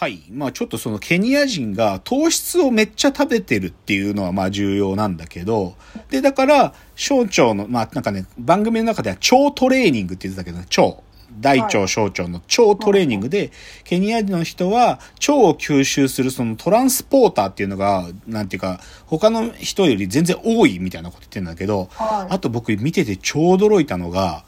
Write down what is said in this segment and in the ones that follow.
はい。まあちょっとそのケニア人が糖質をめっちゃ食べてるっていうのはまあ重要なんだけど、で、だから、小腸の、まあなんかね、番組の中では腸トレーニングって言ってたけど、腸。大腸、小腸の腸トレーニングで、ケニア人の人は腸を吸収するそのトランスポーターっていうのが、なんていうか、他の人より全然多いみたいなこと言ってるんだけど、はいあと僕見てて超驚いたのが、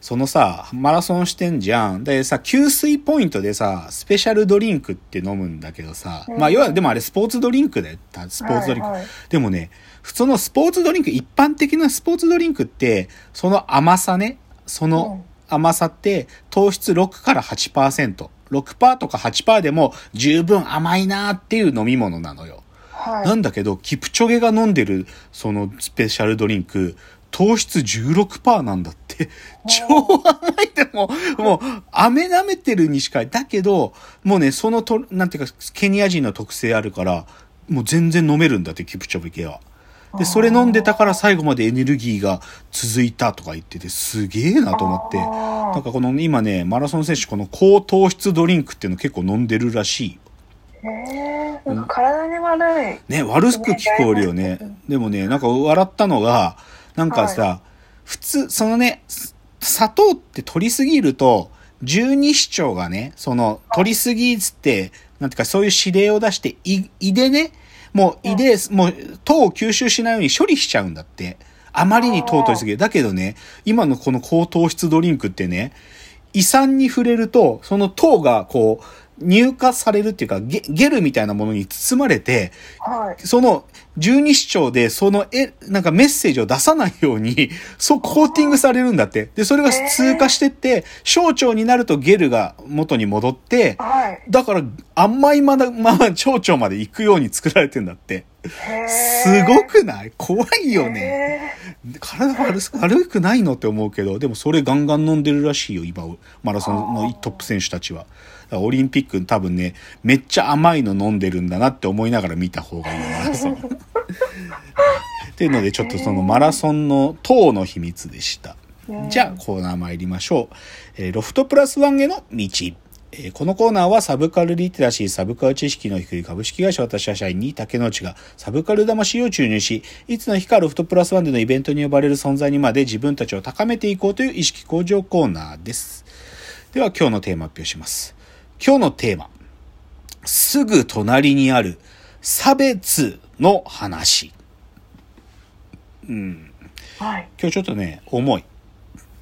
そのさ、マラソンしてんじゃん。でさ、給水ポイントでさ、スペシャルドリンクって飲むんだけどさ、うんまあ、要は、でもあれスポーツドリンクだよ。スポーツドリンク。はいはいでもね、普通のスポーツドリンク、一般的なスポーツドリンクって、その甘さね、その甘さって糖質6から8%。6%とか8%でも十分甘いなーっていう飲み物なのよ。はい。なんだけど、キプチョゲが飲んでる、そのスペシャルドリンク、糖質16%なんだって。超甘いでも、もう、飴舐めてるにしか、だけど、もうね、そのと、なんていうか、ケニア人の特性あるから、もう全然飲めるんだって、キプチョゲは。で、それ飲んでたから最後までエネルギーが続いたとか言ってて、すげえなと思って。なんかこの今ね、マラソン選手、この高糖質ドリンクっていうの結構飲んでるらしい。へえなんか体に悪い。ね、悪く聞こえるよね。でもね、なんか笑ったのが、なんかさ、普通、そのね、す砂糖って取りすぎると、十二指腸がね、その、取りすぎっつって、なんていうかそういう指令を出して、胃、胃でね、もう胃で、もう糖を吸収しないように処理しちゃうんだって。あまりに糖を取りすぎる。だけどね、今のこの高糖質ドリンクってね、胃酸に触れると、その糖がこう、乳化されるっていうか、ゲゲルみたいなものに包まれて、はい。その十二指腸でそのえ、なんかメッセージを出さないように、そうコーティングされるんだって。で、それが通過してって、小腸になるとゲルが元に戻って、はい。だから甘いまだ、まま腸腸まで行くように作られてんだって。すごくない？怖いよね。へ体悪す悪くないのって思うけど、でもそれガンガン飲んでるらしいよ、今、マラソンのトップ選手たちは。オリンピック多分ね、めっちゃ甘いの飲んでるんだなって思いながら見た方がいいよ、マラソン。っていうので、ちょっとそのマラソンの糖の秘密でした。ーじゃあ、コーナー参りましょう。えーロフトプラスワンへの道。えーこのコーナーはサブカルリテラシー、サブカル知識の低い株式会社私は社員に竹之内がサブカル魂を注入し、いつの日かロフトプラスワンでのイベントに呼ばれる存在にまで自分たちを高めていこうという意識向上コーナーです。では今日のテーマ発表します。今日のテーマ。すぐ隣にある差別の話。うん。はい。今日ちょっとね、重い。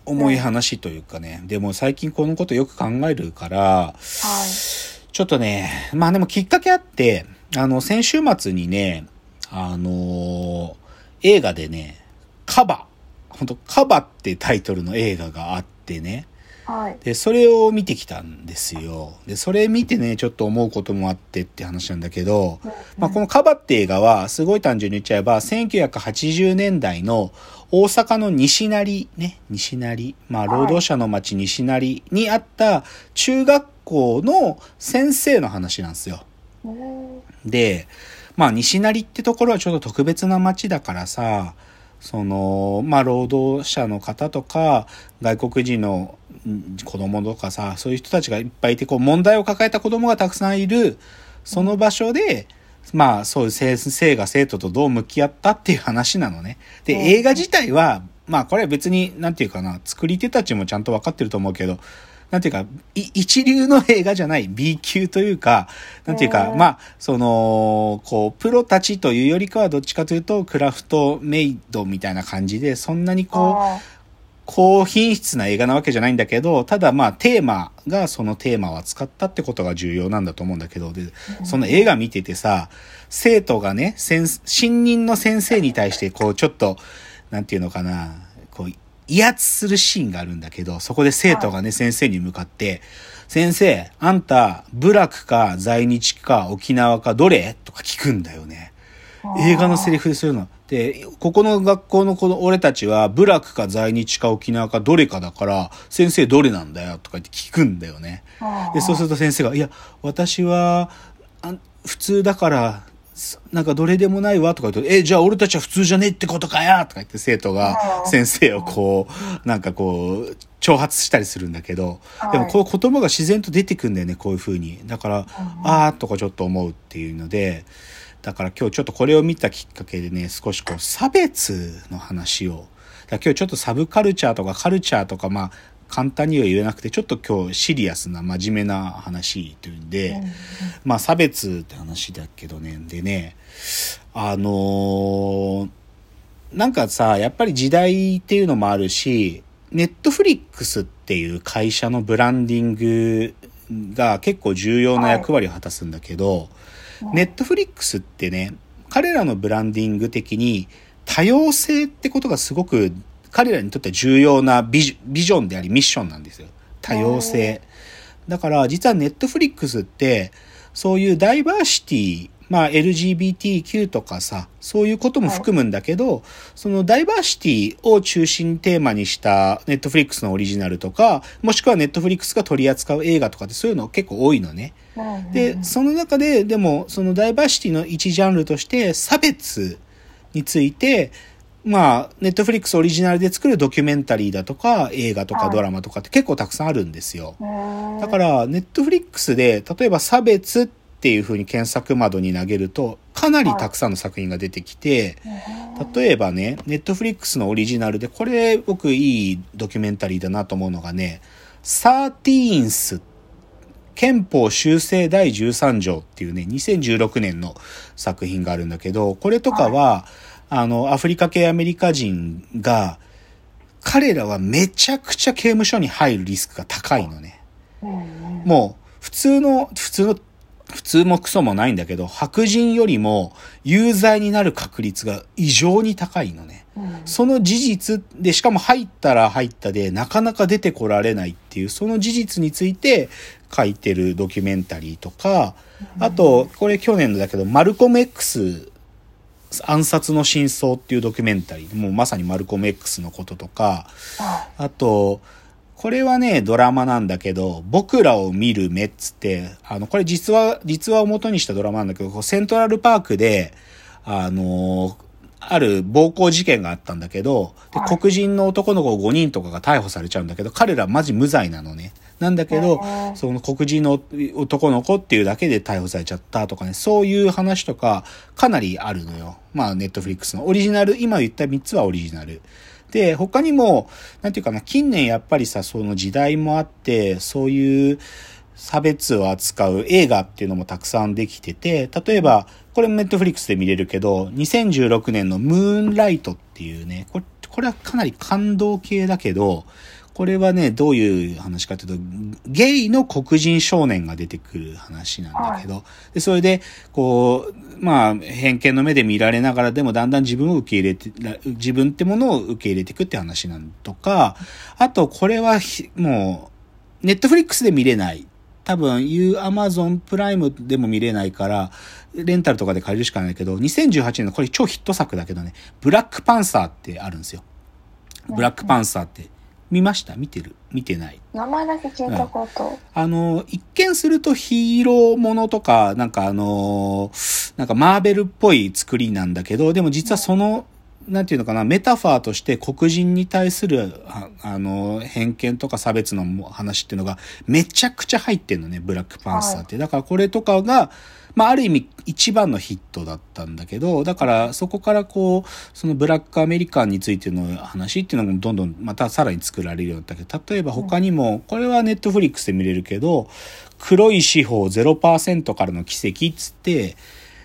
重い話というかね。でも最近このことよく考えるから、はい。ちょっとね、まあでもきっかけあって、あの、先週末にね、あのー映画でね、カバ、本当カバってタイトルの映画があってね、はい。で、それを見てきたんですよ。で、それ見てね、ちょっと思うこともあってって話なんだけど、まあ、このカバって映画は、すごい単純に言っちゃえば、1980年代の大阪の西成、ね、西成、まあ、労働者の町西成にあった中学校の先生の話なんですよ。うんで、まあ、西成ってところはちょっと特別な町だからさ、その、まあ、労働者の方とか、外国人のん子供とかさ、そういう人たちがいっぱいいて、こう、問題を抱えた子供がたくさんいる、その場所で、まあ、そういう先生が生徒とどう向き合ったっていう話なのね。で、うん。映画自体は、まあ、これは別に、なんていうかな、作り手たちもちゃんと分かってると思うけど、なんていうか、い一流の映画じゃない B 級というか、なんていうか、うん。まあ、その、こう、プロたちというよりかはどっちかというと、クラフトメイドみたいな感じで、そんなにこう、あ高品質な映画なわけじゃないんだけど、ただまあテーマがそのテーマを扱ったってことが重要なんだと思うんだけど、で、その映画見ててさ、生徒がね、先新任の先生に対してこうちょっと、なんていうのかな、こう、威圧するシーンがあるんだけど、そこで生徒がね、先生に向かって、先生、あんた、部落か在日か沖縄かどれ？とか聞くんだよね。映画のセリフでするの。で、ここの学校のこの俺たちは、部落か在日か沖縄かどれかだから、先生どれなんだよとか言って聞くんだよね。あで、そうすると先生が、いや、私は、あ普通だから、すなんかどれでもないわとか言うと、え、じゃあ俺たちは普通じゃねえってことかやとか言って生徒がうん先生をこう、なんかこう、挑発したりするんだけど、はいでもこう言葉が自然と出てくんだよね、こういう風に。だから、あーとかちょっと思うっていうので、だから今日ちょっとこれを見たきっかけでね、少しこう差別の話を、だ今日ちょっとサブカルチャーとかカルチャーとか、まあ、簡単には言えなくて、ちょっと今日シリアスな真面目な話というんで、まあ差別って話だけどね、でね、あのーなんかさ、やっぱり時代っていうのもあるし、ネットフリックスっていう会社のブランディングが結構重要な役割を果たすんだけど、ネットフリックスってね、彼らのブランディング的に多様性ってことがすごく彼らにとって重要なビジ、ビジョンでありミッションなんですよ。多様性。だから実はネットフリックスってそういうダイバーシティ、まあ LGBTQ とかさ、そういうことも含むんだけど、そのダイバーシティを中心テーマにしたネットフリックスのオリジナルとか、もしくはネットフリックスが取り扱う映画とかってそういうの結構多いのね。で、その中で、でも、そのダイバーシティの一ジャンルとして、差別について、まあ、ネットフリックスオリジナルで作るドキュメンタリーだとか、映画とかはいドラマとかって結構たくさんあるんですよ。だだから、ネットフリックスで、例えば差別っていう風に検索窓に投げると、かなりたくさんの作品が出てきて、例えばね、ネットフリックスのオリジナルで、これ僕いいドキュメンタリーだなと思うのがね、サーティーンス憲法修正第13条っていうね、2016年の作品があるんだけど、これとかは、あの、アフリカ系アメリカ人が、彼らはめちゃくちゃ刑務所に入るリスクが高いのね。もう、普通の、普通の、普通もクソもないんだけど、白人よりも有罪になる確率が異常に高いのね。その事実で、しかも入ったら入ったで、なかなか出てこられないっていう、その事実について書いてるドキュメンタリーとか、あと、これ去年のだけど、マルコム X 暗殺の真相っていうドキュメンタリー、もうまさにマルコム X のこととか、あと、これはね、ドラマなんだけど、僕らを見る目っつって、あの、これ実は、実話を元にしたドラマなんだけど、こうセントラルパークで、あのある暴行事件があったんだけど、黒人の男の子5人とかが逮捕されちゃうんだけど、彼らマジ無罪なのね。なんだけど、その黒人の男の子っていうだけで逮捕されちゃったとかね、そういう話とか、かなりあるのよ。まあ、ネットフリックスのオリジナル、今言った3つはオリジナル。で、他にも、なんていうかな、近年やっぱりさ、その時代もあって、そういう差別を扱う映画っていうのもたくさんできてて、例えば、これもネットフリックスで見れるけど、2016年のムーンライトっていうね、これ、これはかなり感動系だけど、これはね、どういう話かというと、ゲイの黒人少年が出てくる話なんだけど、で、それで、こう、まあ、偏見の目で見られながらでもだんだん自分を受け入れて、自分ってものを受け入れていくって話なんとか、あと、これはひ、もう、ネットフリックスで見れない。多分、いうアマゾンプライムでも見れないから、レンタルとかで借りるしかないけど、2018年のこれ超ヒット作だけどね、ブラックパンサーってあるんですよ。ブラックパンサーって。見ました？見てる？見てない。名前だけ聞いたこと。あの、一見するとヒーローものとか、なんかあのーなんかマーベルっぽい作りなんだけど、でも実はその、なんていうのかな、メタファーとして黒人に対する、ああの、偏見とか差別の話っていうのがめちゃくちゃ入ってんのね、ブラックパンサーって。だからこれとかが、まあある意味一番のヒットだったんだけど、だからそこからこう、そのブラックアメリカンについての話っていうのもどんどんまたさらに作られるようになったけど、例えば他にも、これはネットフリックスで見れるけど、黒い司法0%からの奇跡っつって、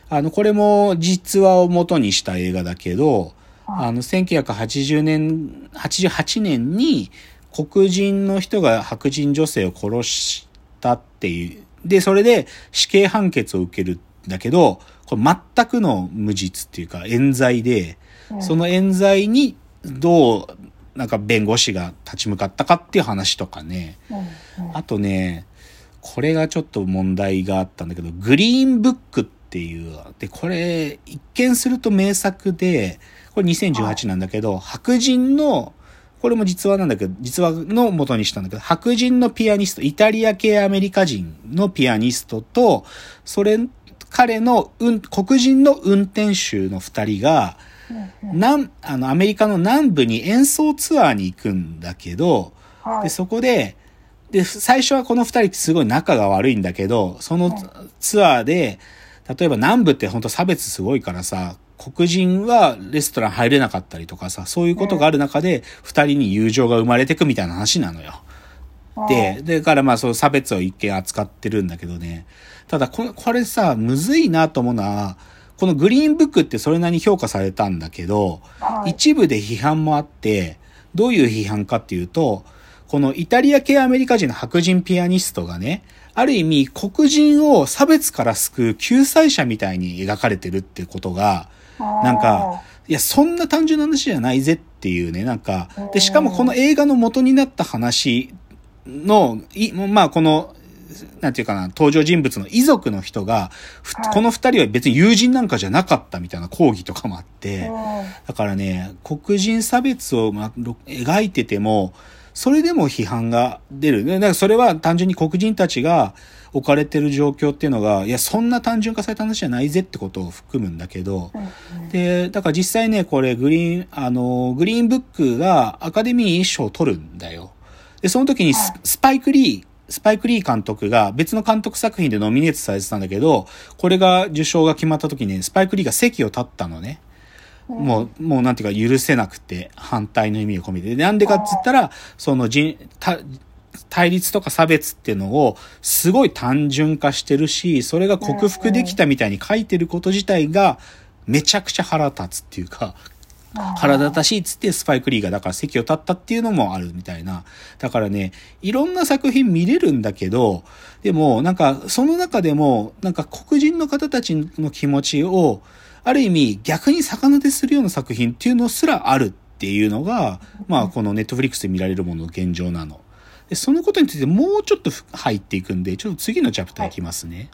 あの、これも実話を元にした映画だけど、あの、1980年、88年に黒人の人が白人女性を殺したっていう。で、それで死刑判決を受けるんだけど、これ全くの無実っていうか冤罪で、その冤罪にどう、なんか弁護士が立ち向かったかっていう話とかね。あとね、これがちょっと問題があったんだけど、グリーンブックっていう、で、これ、一見すると名作で、これ2018なんだけど、白人の、これも実話なんだけど、実話の元にしたんだけど、白人のピアニスト、イタリア系アメリカ人のピアニストと、それ彼の、うん、黒人の運転手の二人が、南、あの、アメリカの南部に演奏ツアーに行くんだけど、で、はい。そこで、で、最初はこの二人すごい仲が悪いんだけど、そのツアーで、例えば南部って本当差別すごいからさ、黒人はレストラン入れなかったりとかさ、そういうことがある中で、二人に友情が生まれてくみたいな話なのよ。で、で、だからまあそう差別を一見扱ってるんだけどね。ただこれ、これさ、むずいなと思うのは、このグリーンブックってそれなりに評価されたんだけど、はい、一部で批判もあって、どういう批判かっていうと、このイタリア系アメリカ人の白人ピアニストがね、ある意味黒人を差別から救う救済者みたいに描かれてるってことが、なんか、いや、そんな単純な話じゃないぜっていうね、なんか、で、しかもこの映画の元になった話の、いまあ、この、なんていうかな、登場人物の遺族の人が、この二人は別に友人なんかじゃなかったみたいな抗議とかもあって、うん。だからね、黒人差別をまろ描いてても、それでも批判が出る。でだからそれは単純に黒人たちが置かれてる状況っていうのが、いや、そんな単純化された話じゃないぜってことを含むんだけど、うんで、だから実際ね、これグリーン、あの、グリーンブックがアカデミー賞を取るんだよ。で、その時にスパイク・リー、スパイク・リー監督が別の監督作品でノミネートされてたんだけど、これが受賞が決まった時に、スパイク・リーが席を立ったのね。もう、もうなんていうか許せなくて、反対の意味を込めて。でなんでかっつったら、その人、た対立とか差別っていうのをすごい単純化してるし、それが克服できたみたいに書いてること自体がめちゃくちゃ腹立つっていうか、腹立たしいっつってスパイクリーがだから席を立ったっていうのもあるみたいな。だからね、いろんな作品見れるんだけど、でもなんかその中でもなんか黒人の方たちの気持ちをある意味逆に逆なでするような作品っていうのすらあるっていうのが、まあこのネットフリックスで見られるものの現状なの。で、そのことについてもうちょっと入っていくんで、ちょっと次のチャプターいきますね。